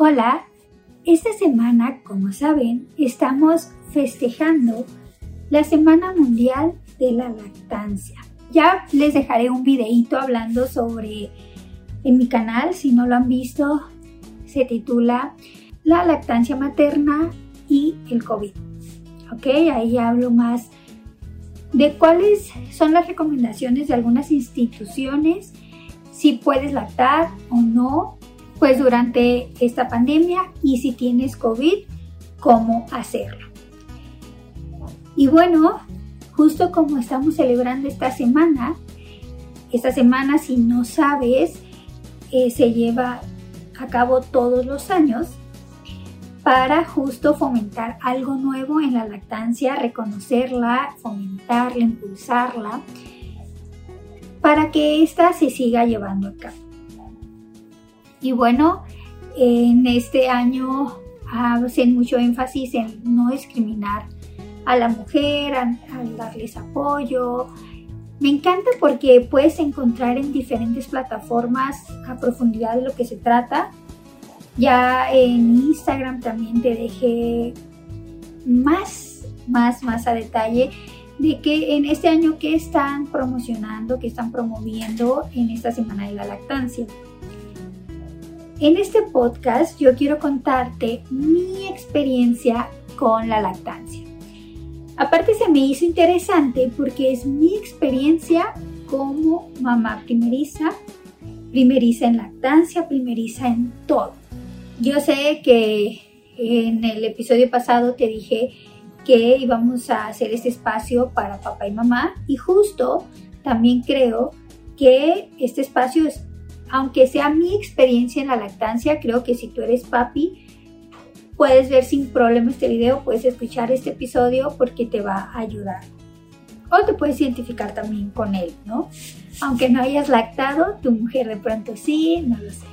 Hola, esta semana, como saben, estamos festejando la Semana Mundial de la Lactancia. Ya les dejaré un videito hablando sobre en mi canal, si no lo han visto, se titula La lactancia materna y el COVID. Ok, ahí hablo más de cuáles son las recomendaciones de algunas instituciones, si puedes lactar o no, pues durante esta pandemia y si tienes COVID, cómo hacerlo. Y bueno, justo como estamos celebrando esta semana, esta semana si no sabes, eh, se lleva a cabo todos los años para justo fomentar algo nuevo en la lactancia, reconocerla, fomentarla, impulsarla, para que ésta se siga llevando a cabo. Y bueno, en este año hacen mucho énfasis en no discriminar a la mujer, al darles apoyo. Me encanta porque puedes encontrar en diferentes plataformas a profundidad de lo que se trata. Ya en Instagram también te dejé más, más, más a detalle de que en este año que están promocionando, que están promoviendo en esta semana de la lactancia. En este podcast yo quiero contarte mi experiencia con la lactancia. Aparte se me hizo interesante porque es mi experiencia como mamá primeriza, primeriza en lactancia, primeriza en todo. Yo sé que en el episodio pasado te dije que íbamos a hacer este espacio para papá y mamá y justo también creo que este espacio es aunque sea mi experiencia en la lactancia, creo que si tú eres papi, puedes ver sin problema este video, puedes escuchar este episodio porque te va a ayudar. O te puedes identificar también con él, ¿no? Aunque no hayas lactado, tu mujer de pronto sí, no lo sé.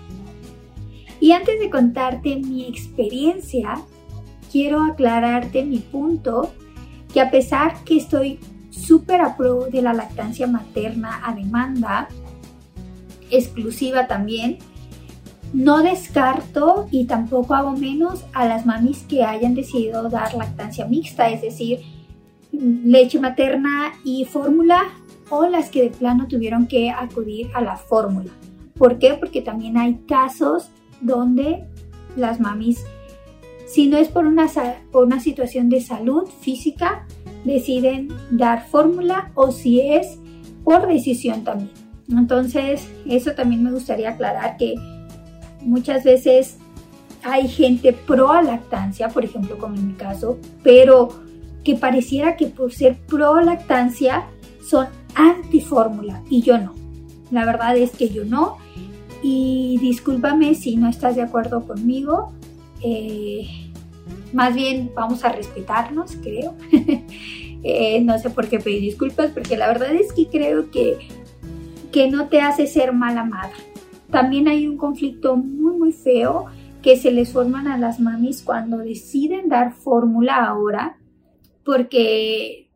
Y antes de contarte mi experiencia, quiero aclararte mi punto, que a pesar que estoy súper a pro de la lactancia materna a demanda, exclusiva también. No descarto y tampoco hago menos a las mamis que hayan decidido dar lactancia mixta, es decir, leche materna y fórmula o las que de plano tuvieron que acudir a la fórmula. ¿Por qué? Porque también hay casos donde las mamis, si no es por una, por una situación de salud física, deciden dar fórmula o si es por decisión también. Entonces, eso también me gustaría aclarar que muchas veces hay gente pro lactancia, por ejemplo, como en mi caso, pero que pareciera que por ser pro lactancia son anti fórmula y yo no. La verdad es que yo no. Y discúlpame si no estás de acuerdo conmigo. Eh, más bien vamos a respetarnos, creo. Eh, no sé por qué pedir disculpas, porque la verdad es que creo que que no te hace ser mala madre. También hay un conflicto muy muy feo que se les forman a las mamis cuando deciden dar fórmula ahora, porque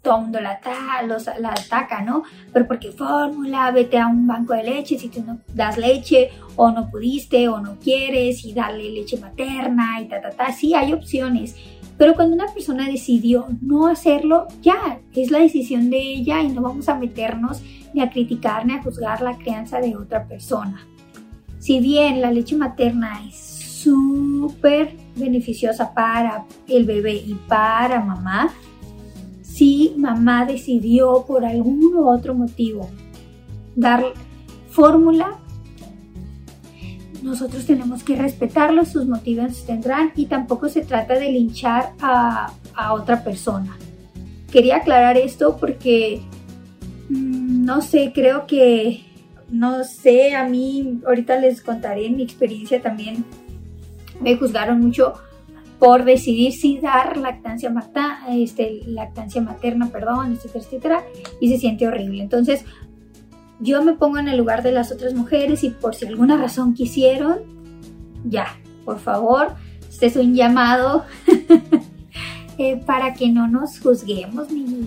todo el mundo la, la ataca, ¿no? Pero porque fórmula, vete a un banco de leche si tú no das leche o no pudiste o no quieres y darle leche materna y ta, ta, ta. Sí, hay opciones. Pero cuando una persona decidió no hacerlo, ya es la decisión de ella y no vamos a meternos ni a criticar ni a juzgar la crianza de otra persona. Si bien la leche materna es súper beneficiosa para el bebé y para mamá, si mamá decidió por algún u otro motivo dar fórmula, nosotros tenemos que respetarlos, sus motivos tendrán y tampoco se trata de linchar a, a otra persona. Quería aclarar esto porque no sé, creo que, no sé, a mí ahorita les contaré mi experiencia también. Me juzgaron mucho por decidir si dar lactancia, este, lactancia materna, perdón, etcétera, etcétera, y se siente horrible. Entonces, yo me pongo en el lugar de las otras mujeres y por si alguna razón quisieron, ya, por favor, este es un llamado eh, para que no nos juzguemos ni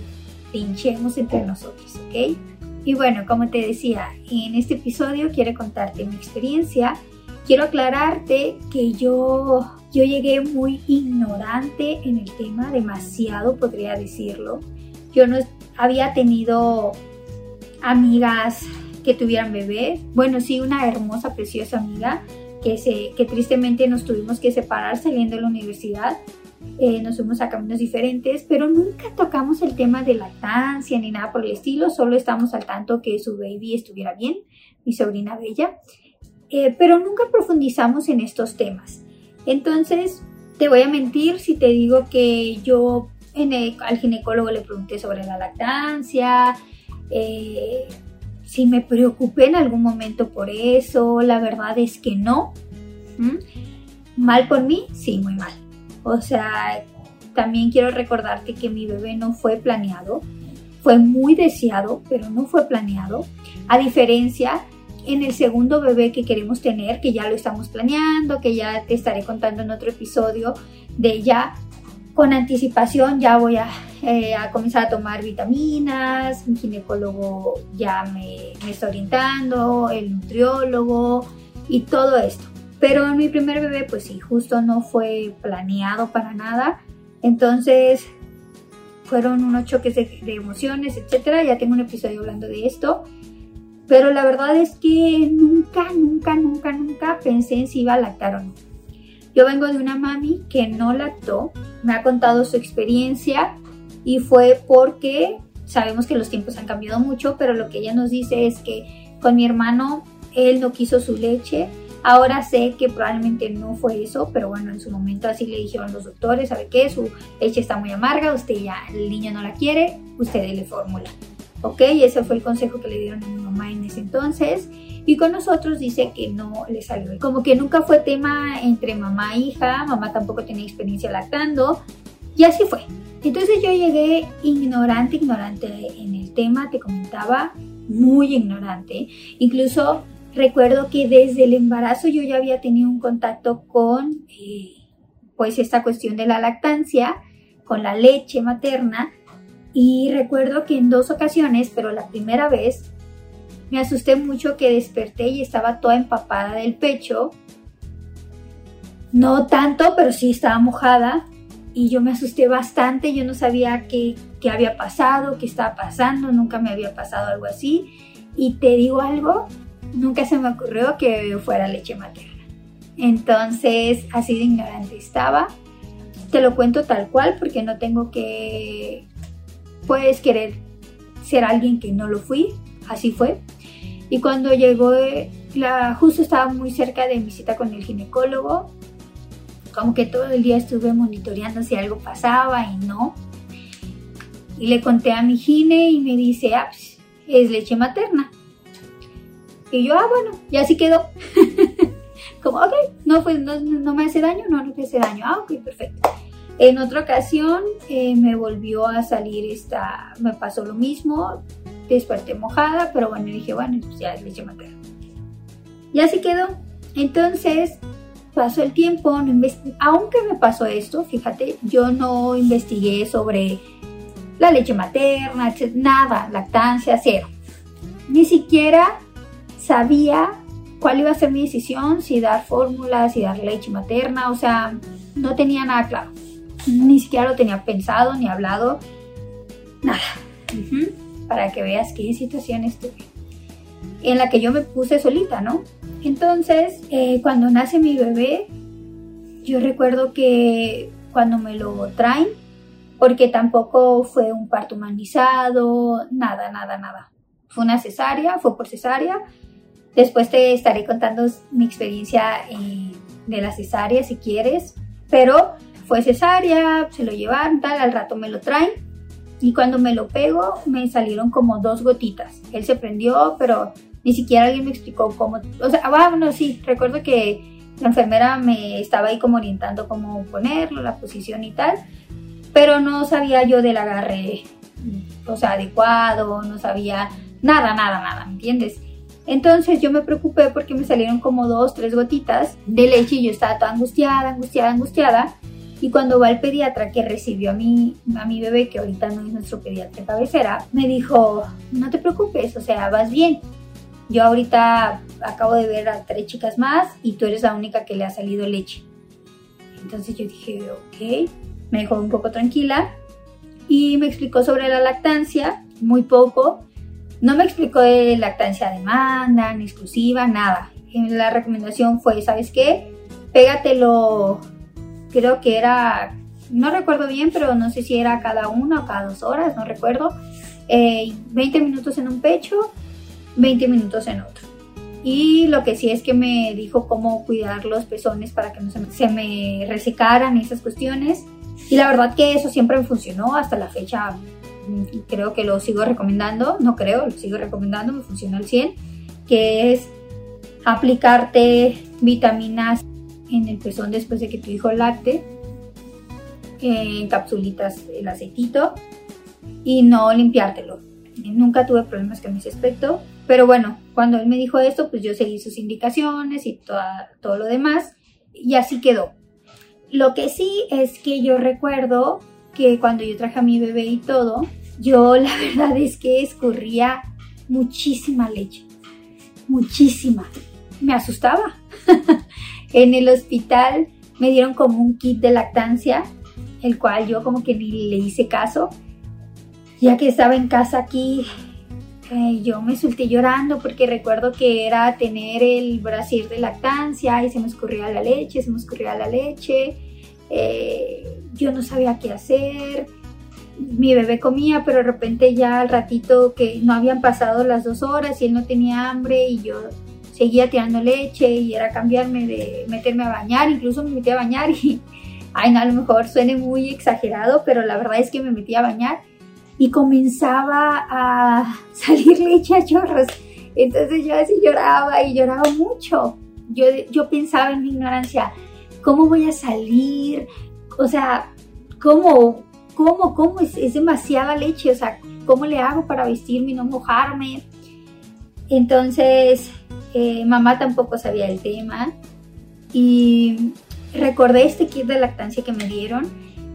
pinchemos entre nosotros, ¿ok? Y bueno, como te decía, en este episodio quiero contarte mi experiencia quiero aclararte que yo, yo llegué muy ignorante en el tema, demasiado podría decirlo. Yo no había tenido amigas que tuvieran bebés. Bueno, sí, una hermosa, preciosa amiga que, se, que tristemente nos tuvimos que separar saliendo de la universidad. Eh, nos fuimos a caminos diferentes, pero nunca tocamos el tema de lactancia ni nada por el estilo, solo estamos al tanto que su baby estuviera bien, mi sobrina Bella, eh, pero nunca profundizamos en estos temas. Entonces, te voy a mentir si te digo que yo al ginecólogo le pregunté sobre la lactancia, eh, si me preocupé en algún momento por eso, la verdad es que no. ¿Mal por mí? Sí, muy mal. O sea, también quiero recordarte que mi bebé no fue planeado, fue muy deseado, pero no fue planeado. A diferencia en el segundo bebé que queremos tener, que ya lo estamos planeando, que ya te estaré contando en otro episodio de ya con anticipación ya voy eh, a, comenzar a tomar vitaminas, mi ginecólogo ya me, me, está orientando, el nutriólogo y todo esto. Pero en mi primer bebé, pues sí, justo no fue planeado para nada. Entonces fueron unos choques de, de emociones, etcétera. Ya tengo un episodio hablando de esto. Pero la verdad es que nunca, nunca, nunca, nunca pensé en si iba a lactar o no. Yo vengo de una mami que no lactó, me ha contado su experiencia y fue porque sabemos que los tiempos han cambiado mucho, pero lo que ella nos dice es que con mi hermano él no quiso su leche. Ahora sé que probablemente no fue eso, pero bueno, en su momento así le dijeron los doctores, ¿sabe qué? Su leche está muy amarga, usted ya, el niño no la quiere, usted le fórmula. ¿Ok? Ese fue el consejo que le dieron a mi mamá en ese entonces. Y con nosotros dice que no le salió. Como que nunca fue tema entre mamá e hija, mamá tampoco tenía experiencia lactando. Y así fue. Entonces yo llegué ignorante, ignorante en el tema, te comentaba, muy ignorante. Incluso recuerdo que desde el embarazo yo ya había tenido un contacto con eh, pues esta cuestión de la lactancia, con la leche materna. Y recuerdo que en dos ocasiones, pero la primera vez me asusté mucho que desperté y estaba toda empapada del pecho. No tanto, pero sí estaba mojada. Y yo me asusté bastante, yo no sabía qué, qué había pasado, qué estaba pasando, nunca me había pasado algo así. Y te digo algo, nunca se me ocurrió que fuera leche materna. Entonces, así de ignorante estaba. Te lo cuento tal cual porque no tengo que, puedes querer ser alguien que no lo fui. Así fue. Y cuando llegó, la, justo estaba muy cerca de mi cita con el ginecólogo, como que todo el día estuve monitoreando si algo pasaba y no. Y le conté a mi gine y me dice, ah, pues, es leche materna. Y yo, ah, bueno, ya así quedó. como, ok, no, pues, no, me hace daño, no, no te hace daño. Ah, ok, perfecto. En otra ocasión eh, me volvió a salir esta, me pasó lo mismo, desperté mojada, pero bueno, dije, bueno, pues ya es leche materna. Y así quedó. Entonces, pasó el tiempo, aunque me pasó esto, fíjate, yo no investigué sobre la leche materna, nada, lactancia, cero. Ni siquiera sabía cuál iba a ser mi decisión, si dar fórmulas, si dar leche materna, o sea, no tenía nada claro. Ni siquiera lo tenía pensado ni hablado, nada para que veas qué situación estuve. En la que yo me puse solita, ¿no? Entonces, eh, cuando nace mi bebé, yo recuerdo que cuando me lo traen, porque tampoco fue un parto humanizado, nada, nada, nada. Fue una cesárea, fue por cesárea. Después te estaré contando mi experiencia eh, de la cesárea si quieres, pero fue cesárea, se lo llevaron, tal, al rato me lo traen y cuando me lo pego, me salieron como dos gotitas. Él se prendió, pero ni siquiera alguien me explicó cómo. O sea, ah, bueno, sí, recuerdo que la enfermera me estaba ahí como orientando cómo ponerlo, la posición y tal, pero no sabía yo del agarre, o sea, adecuado, no sabía nada, nada, nada, ¿me entiendes? Entonces yo me preocupé porque me salieron como dos, tres gotitas de leche y yo estaba toda angustiada, angustiada, angustiada. Y cuando va el pediatra que recibió a mi, a mi bebé, que ahorita no es nuestro pediatra cabecera, me dijo, no te preocupes, o sea, vas bien. yo ahorita acabo de ver a tres chicas más y tú eres la única que le ha salido leche. Entonces yo dije, ok, me dejó un poco tranquila y me explicó sobre la lactancia, muy poco. No me explicó de lactancia demanda, ni exclusiva, nada. La recomendación fue, ¿sabes qué? Pégatelo, creo que era, no recuerdo bien, pero no sé si era cada una o cada dos horas, no recuerdo. 20 eh, minutos en un pecho, 20 minutos en otro. Y lo que sí es que me dijo cómo cuidar los pezones para que no se me, resecaran esas cuestiones. Y la verdad que eso siempre me funcionó hasta la fecha. Creo que lo sigo recomendando, no creo, lo sigo recomendando, me funciona al 100, que es aplicarte vitaminas en el pezón después de que tu hijo lacte, en capsulitas el aceitito y no limpiártelo. Nunca tuve problemas con ese aspecto, pero bueno, cuando él me dijo esto, pues yo seguí sus indicaciones y todo lo demás y así quedó. Lo que sí es que yo recuerdo que cuando yo traje a mi bebé y todo, yo la verdad es que escurría muchísima leche, muchísima. Me asustaba. en el hospital me dieron como un kit de lactancia, el cual yo como que ni le hice caso. Ya que estaba en casa aquí yo me solté llorando porque recuerdo que era tener el brasier de lactancia y se me escurría la leche, se me escurría la leche. Eh, yo no sabía qué hacer. Mi bebé comía, pero de repente ya al ratito que no habían pasado las dos horas y él no tenía hambre y yo seguía tirando leche y era cambiarme de meterme a bañar, incluso me metí a bañar y, ay, no, a lo mejor suene muy exagerado, pero la verdad es que me metí a bañar y comenzaba a salir leche a chorros. Entonces yo así lloraba y lloraba mucho. Yo, yo pensaba en mi ignorancia, ¿cómo voy a salir? O sea, ¿cómo? ¿Cómo? ¿Cómo? Es, es demasiada leche. O sea, ¿cómo le hago para vestirme y no mojarme? Entonces, eh, mamá tampoco sabía el tema. Y recordé este kit de lactancia que me dieron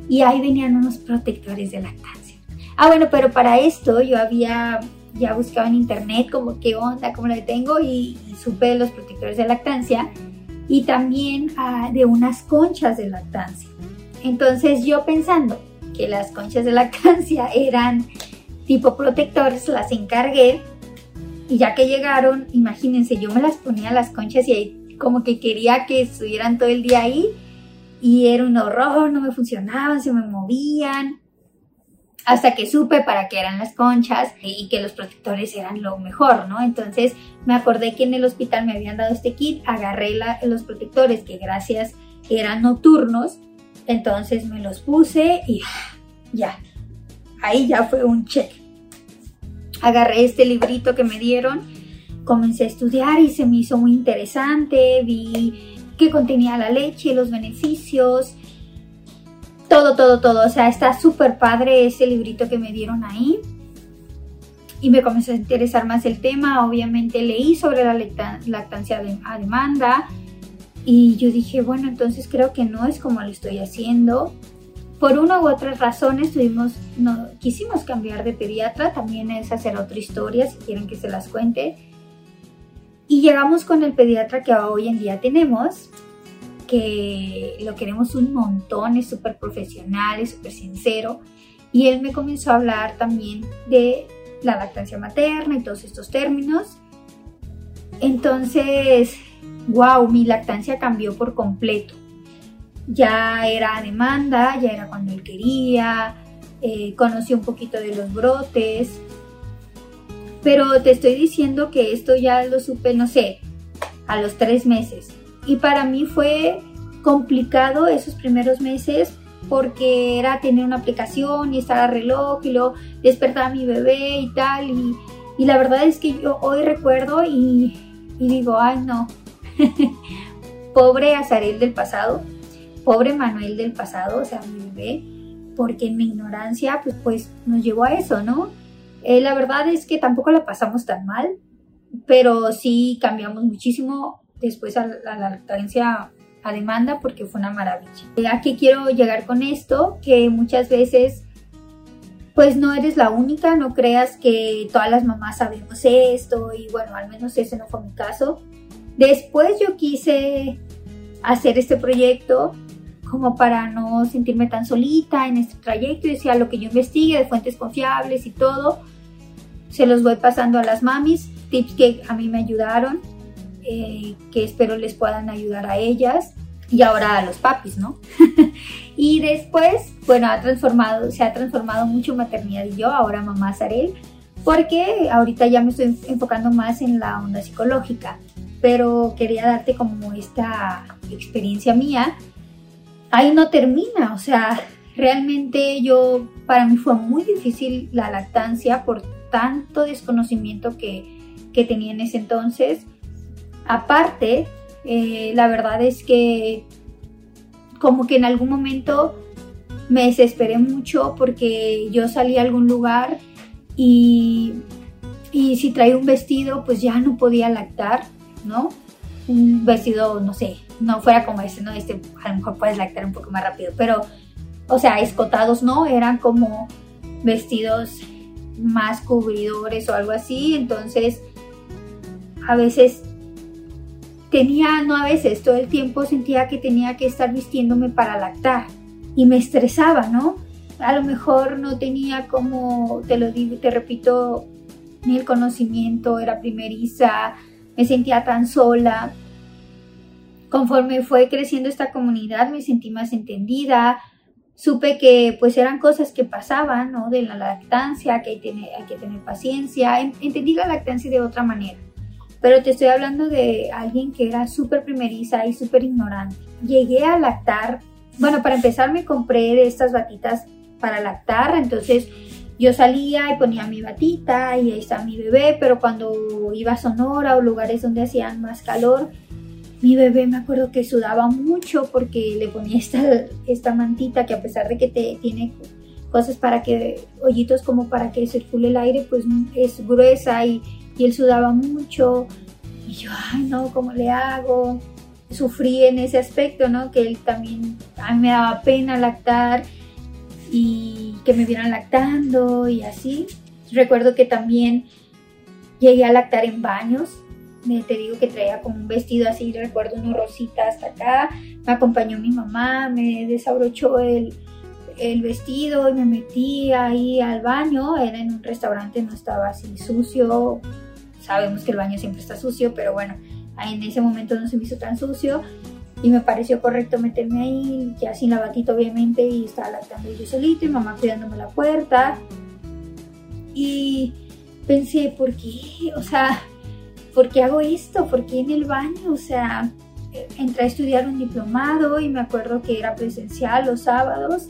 y ahí venían unos protectores de lactancia. Ah, bueno, pero para esto yo había ya buscado en internet como qué onda, cómo lo tengo y, supe de los protectores de lactancia y también ah, de unas conchas de lactancia. Entonces yo pensando que las conchas de lactancia eran tipo protectores, las encargué y ya que llegaron, imagínense, yo me las ponía las conchas y ahí como que quería que estuvieran todo el día ahí y era un horror, no me funcionaban, se me movían hasta que supe para qué eran las conchas y que los protectores eran lo mejor, ¿no? Entonces me acordé que en el hospital me habían dado este kit, agarré los protectores que gracias eran nocturnos, entonces me los puse y ya, ahí ya fue un check. Agarré este librito que me dieron, comencé a estudiar y se me hizo muy interesante, vi que contenía la leche, los beneficios, todo, todo, todo. O sea, está súper padre ese librito que me dieron ahí. Y me comenzó a interesar más el tema. Obviamente leí sobre la lactancia a demanda. Y yo dije, bueno, entonces creo que no es como lo estoy haciendo. Por una u otra razón estuvimos, no, quisimos cambiar de pediatra. También es hacer otra historia, si quieren que se las cuente. Y llegamos con el pediatra que hoy en día tenemos que lo queremos un montón, es súper profesional, es súper sincero. Y él me comenzó a hablar también de la lactancia materna y todos estos términos. Entonces, wow, mi lactancia cambió por completo. Ya era demanda, ya era cuando él quería, eh, conocí un poquito de los brotes, pero te estoy diciendo que esto ya lo supe, no sé, a los tres meses. Y para mí fue complicado esos primeros meses porque era tener una aplicación y estar a reloj y luego despertar a mi bebé y tal. Y, la verdad es que yo hoy recuerdo y, digo, ay no, pobre Azarel del pasado, pobre Manuel del pasado, o sea, mi bebé, porque en mi ignorancia pues, pues nos llevó a eso, ¿no? Eh, la verdad es que tampoco la pasamos tan mal, pero sí cambiamos muchísimo después a la lactancia a demanda porque fue una maravilla. ¿A qué quiero llegar con esto? Que muchas veces pues no eres la única, no creas que todas las mamás sabemos esto y bueno, al menos ese no fue mi caso. Después yo quise hacer este proyecto como para no sentirme tan solita en este trayecto y decía lo que yo investigue de fuentes confiables y todo, se los voy pasando a las mamis, tips que a mí me ayudaron, eh, que espero les puedan ayudar a ellas y ahora a los papis, ¿no? y después, bueno, ha transformado, se ha transformado mucho maternidad y yo, ahora mamá Sarel, porque ahorita ya me estoy enfocando más en la onda psicológica, pero quería darte como esta experiencia mía. Ahí no termina, o sea, realmente yo, para mí fue muy difícil la lactancia por tanto desconocimiento que, que tenía en ese entonces. Aparte, eh, la verdad es que como que en algún momento me desesperé mucho porque yo salí a algún lugar y, y si traía un vestido pues ya no podía lactar, ¿no? Un vestido, no sé, no fuera como este, ¿no? Este a lo mejor puedes lactar un poco más rápido, pero, o sea, escotados no, eran como vestidos más cubridores o algo así, entonces a veces tenía, no a veces, todo el tiempo sentía que tenía que estar vistiéndome para lactar y me estresaba, ¿no? A lo mejor no tenía como, te lo digo, te repito, ni el conocimiento, era primeriza, me sentía tan sola. Conforme fue creciendo esta comunidad me sentí más entendida, supe que pues eran cosas que pasaban, ¿no? De la lactancia, que hay, que tener paciencia, entendí la lactancia de otra manera pero te estoy hablando de alguien que era súper primeriza y súper ignorante. Llegué a lactar, bueno, para empezar me compré estas batitas para lactar, entonces yo salía y ponía mi batita y ahí está mi bebé, pero cuando iba a Sonora o lugares donde hacían más calor, mi bebé me acuerdo que sudaba mucho porque le ponía esta, esta mantita que a pesar de que te tiene cosas para que, hoyitos como para que circule el aire, pues es gruesa y y él sudaba mucho y yo, ay no, ¿cómo le hago? Sufrí en ese aspecto, ¿no? Que él también, me daba pena lactar y que me vieran lactando y así. Recuerdo que también llegué a lactar en baños. Te digo que traía como un vestido así, recuerdo uno rosita hasta acá. Me acompañó mi mamá, me desabrochó el, el vestido y me metí ahí al baño. Era en un restaurante, no estaba así sucio, sabemos que el baño siempre está sucio, pero bueno, en ese momento no se me hizo tan sucio y me pareció correcto meterme ahí, ya sin la batita obviamente, y estaba lactando yo solito y mamá cuidándome la puerta. Y pensé, ¿por qué? O sea, ¿por qué hago esto? ¿Por qué en el baño? O sea, entré a estudiar un diplomado y me acuerdo que era presencial los sábados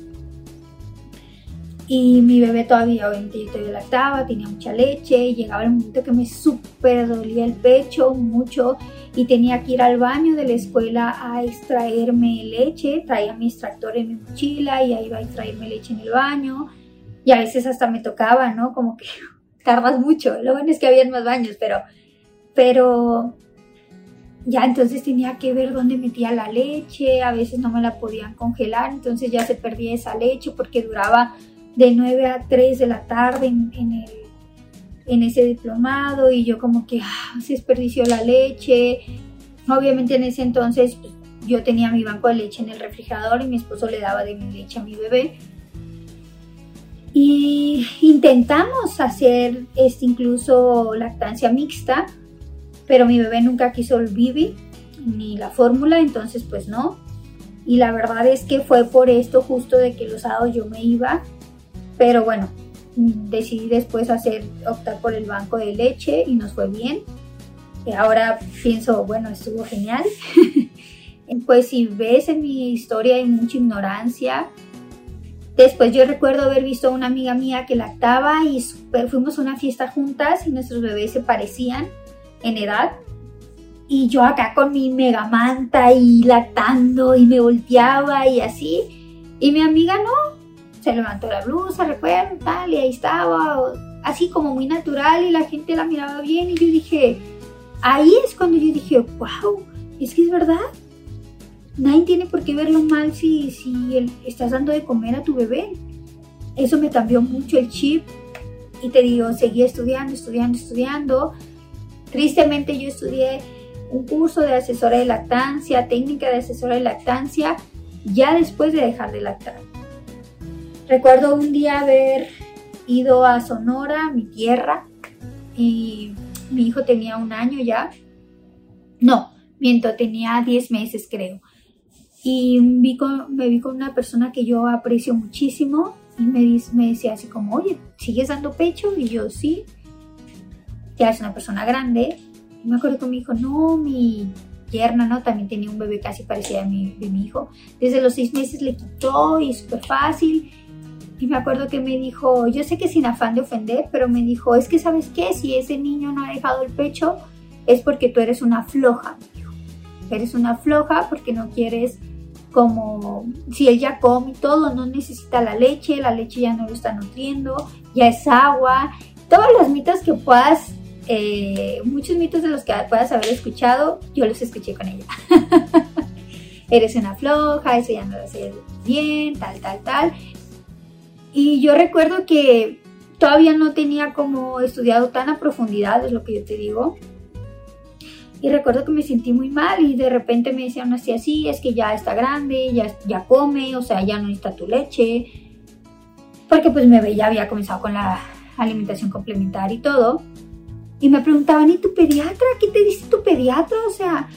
y mi bebé todavía, obviamente, yo todavía lactaba, tenía mucha leche, llegaba el momento que me súper dolía el pecho mucho y tenía que ir al baño de la escuela a extraerme leche, traía mi extractor en mi mochila y ahí iba a extraerme leche en el baño y a veces hasta me tocaba, ¿no? Como que tardas mucho, lo bueno es que había más baños, pero, pero ya entonces tenía que ver dónde metía la leche, a veces no me la podían congelar, entonces ya se perdía esa leche porque duraba de 9 a 3 de la tarde en, en ese diplomado y yo como que ah, se desperdició la leche. Obviamente en ese entonces yo tenía mi banco de leche en el refrigerador y mi esposo le daba de mi leche a mi bebé. Y intentamos hacer este, incluso lactancia mixta, pero mi bebé nunca quiso el bibi ni la fórmula, entonces pues no. Y la verdad es que fue por esto justo de que los sábados yo me iba pero bueno, decidí después hacer, optar por el banco de leche y nos fue bien. Eh, ahora pienso, bueno, estuvo genial. pues si ves en mi historia hay mucha ignorancia. Después yo recuerdo haber visto a una amiga mía que lactaba y fuimos a una fiesta juntas y nuestros bebés se parecían en edad. Y yo acá con mi mega manta y lactando y me volteaba y así. Y mi amiga no, se levantó la blusa, recuerdo, tal, y ahí estaba, así como muy natural y la gente la miraba bien y yo dije, ahí es cuando yo dije, wow, es que es verdad. Nadie tiene por qué verlo mal si, si estás dando de comer a tu bebé. eso me cambió mucho el chip y te digo, seguí estudiando, estudiando, estudiando. Tristemente yo estudié un curso de asesora de lactancia, técnica de asesora de lactancia, ya después de dejar de lactar. Recuerdo un día haber ido a Sonora, mi tierra, y mi hijo tenía un año ya. No, miento, tenía 10 meses creo. Y vi me vi con una persona que yo aprecio muchísimo y me, me decía así como, oye, ¿sigues dando pecho? Y yo, sí. Ya es una persona grande. Y me acuerdo que me dijo, no, mi yerna, ¿no? También tenía un bebé casi parecido a mi, de mi hijo. Desde los seis meses le quitó y súper fácil. Y me acuerdo que me dijo, yo sé que sin afán de ofender, pero me dijo, es que sabes qué, si ese niño no ha dejado el pecho, es porque tú eres una floja, dijo. Eres una floja porque no quieres como si él ya come todo, no necesita la leche, la leche ya no lo está nutriendo, ya es agua, todos los mitos que puedas, eh, muchos mitos de los que puedas haber escuchado, yo los escuché con ella. Eres una floja, eso ya no lo hace bien, tal, tal, tal. Y yo recuerdo que todavía no tenía como estudiado tan a profundidad, es lo que yo te digo, y recuerdo que me sentí muy mal y de repente me decían así, así, es que ya está grande, ya, ya come, o sea, ya no necesita tu leche. Porque pues me ya había comenzado con la alimentación complementaria y todo. Y me preguntaban, ¿y tu pediatra? ¿Qué te dice tu pediatra? O sea,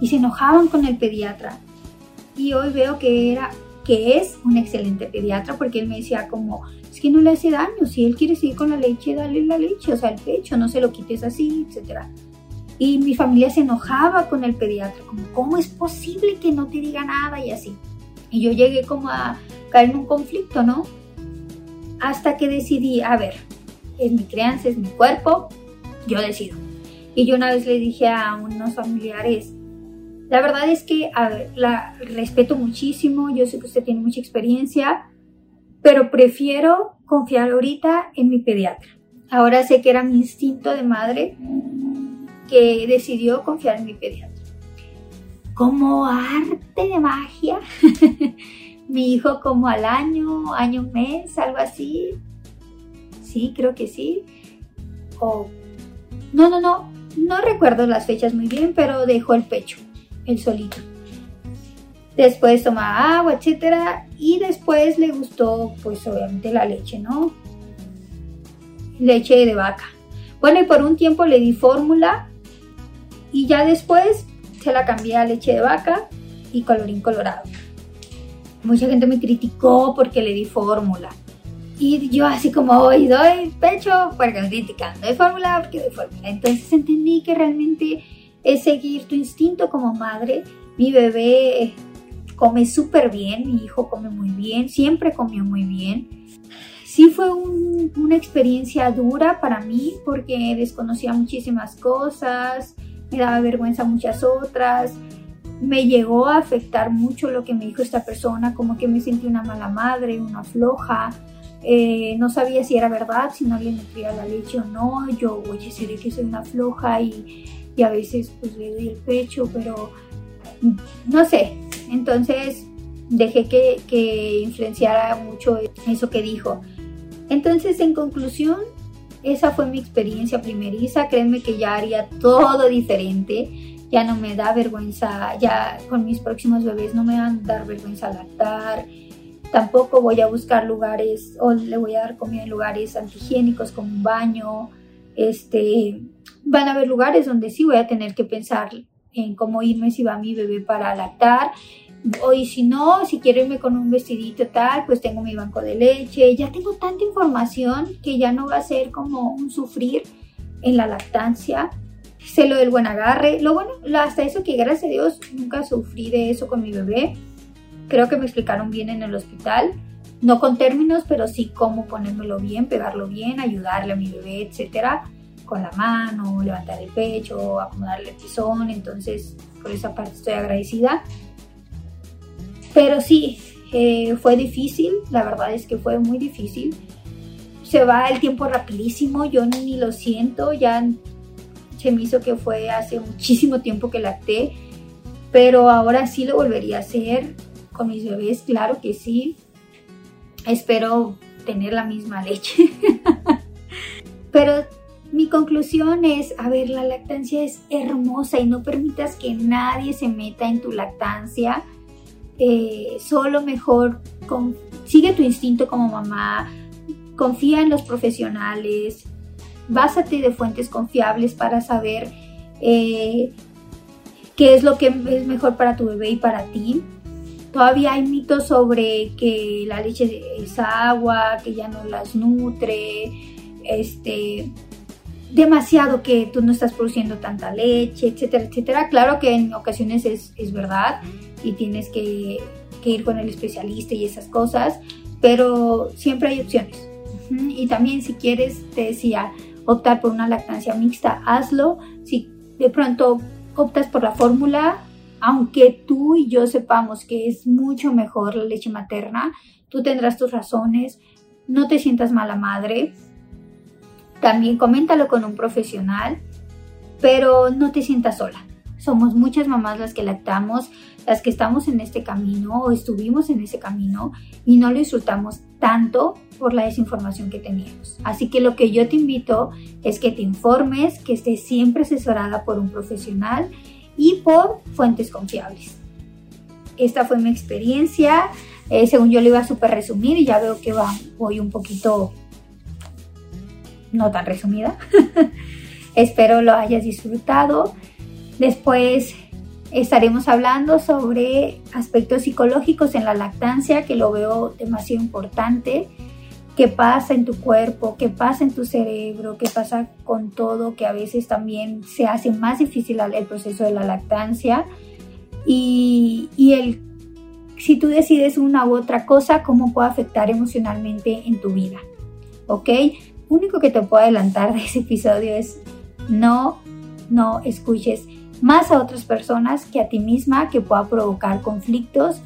y se enojaban con el pediatra. Y hoy veo que era que es un excelente pediatra porque él me decía como, es que no le hace daño, si él quiere seguir con la leche, dale la leche, o sea, el pecho, no se lo quites así, etcétera. Y mi familia se enojaba con el pediatra, como, ¿cómo es posible que no te diga nada y así? Y yo llegué como a caer en un conflicto, ¿no? Hasta que decidí, a ver, es mi crianza, es mi cuerpo, yo decido. Y yo una vez le dije a unos familiares, la verdad es que, la respeto muchísimo, yo sé que usted tiene mucha experiencia, pero prefiero confiar ahorita en mi pediatra. Ahora sé que era mi instinto de madre que decidió confiar en mi pediatra. Como arte de magia, mi hijo como al año, año, mes, algo así. Sí, creo que sí. O no, no, no, no recuerdo las fechas muy bien, pero dejó el pecho, el solito. Después toma agua, etcétera, y después le gustó, pues obviamente la leche, ¿no? Leche de vaca. Bueno, y por un tiempo le di fórmula y ya después se la cambié a leche de vaca y colorín colorado. Mucha gente me criticó porque le di fórmula. Y yo así como hoy doy pecho porque me critican, doy fórmula porque doy fórmula. Entonces entendí que realmente es seguir tu instinto como madre. Mi bebé come súper bien, mi hijo come muy bien, siempre comió muy bien. Sí fue una experiencia dura para mí porque desconocía muchísimas cosas, me daba vergüenza muchas otras, me llegó a afectar mucho lo que me dijo esta persona, como que me sentí una mala madre, una floja, eh, no sabía si era verdad, si no le nutría la leche o no, yo, oye, seré que soy una floja y, y a veces pues le doy el pecho, pero no sé, entonces dejé que, que influenciara mucho eso que dijo. Entonces, en conclusión, esa fue mi experiencia primeriza, créeme que ya haría todo diferente, ya no me da vergüenza, ya con mis próximos bebés no me van a dar vergüenza lactar, tampoco voy a buscar lugares o le voy a dar comida en lugares antihigiénicos como un baño, este, van a haber lugares donde sí voy a tener que pensar en cómo irme si va mi bebé para lactar o si no, si quiero irme con un vestidito tal, pues tengo mi banco de leche. Ya tengo tanta información que ya no va a ser como un sufrir en la lactancia. Sé lo del buen agarre. Lo bueno, hasta eso que gracias a Dios nunca sufrí de eso con mi bebé. Creo que me explicaron bien en el hospital. No con términos, pero sí cómo ponérmelo bien, pegarlo bien, ayudarle a mi bebé, etcétera. Con la mano, levantar el pecho, acomodarle el tizón. Entonces, por esa parte estoy agradecida. Pero sí, eh, fue difícil, la verdad es que fue muy difícil. Se va el tiempo rapidísimo, yo ni lo siento, ya se me hizo que fue hace muchísimo tiempo que lacté, pero ahora sí lo volvería a hacer con mis bebés, claro que sí. Espero tener la misma leche. Pero mi conclusión es, a ver, la lactancia es hermosa y no permitas que nadie se meta en tu lactancia. Eh, solo mejor sigue tu instinto como mamá, confía en los profesionales, básate de fuentes confiables para saber eh, qué es lo que es mejor para tu bebé y para ti. Todavía hay mitos sobre que la leche es agua, que ya no las nutre, este, demasiado que tú no estás produciendo tanta leche, etcétera, etcétera. Claro que en ocasiones es, es verdad y tienes que, que, ir con el especialista y esas cosas, pero siempre hay opciones. Y también si quieres, te decía, optar por una lactancia mixta, hazlo. Si de pronto optas por la fórmula, aunque tú y yo sepamos que es mucho mejor la leche materna, tú tendrás tus razones, no te sientas mala madre, también coméntalo con un profesional, pero no te sientas sola. Somos muchas mamás las que lactamos, las que estamos en este camino o estuvimos en ese camino y no lo disfrutamos tanto por la desinformación que teníamos. Así que lo que yo te invito es que te informes, que estés siempre asesorada por un profesional y por fuentes confiables. Esta fue mi experiencia. Eh, según yo lo iba a super resumir y ya veo que va, voy un poquito no tan resumida. Espero lo hayas disfrutado. Después estaremos hablando sobre aspectos psicológicos en la lactancia, que lo veo demasiado importante. ¿Qué pasa en tu cuerpo? ¿Qué pasa en tu cerebro? ¿Qué pasa con todo? Que a veces también se hace más difícil el proceso de la lactancia. Y, y el, si tú decides una u otra cosa, cómo puede afectar emocionalmente en tu vida. ¿Ok? Único que te puedo adelantar de ese episodio es no, no escuches más a otras personas que a ti misma que pueda provocar conflictos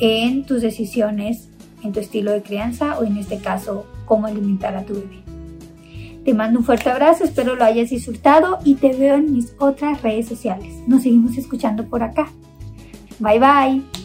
en tus decisiones, en tu estilo de crianza o en este caso, cómo alimentar a tu bebé. Te mando un fuerte abrazo, espero lo hayas disfrutado y te veo en mis otras redes sociales. Nos seguimos escuchando por acá. Bye bye.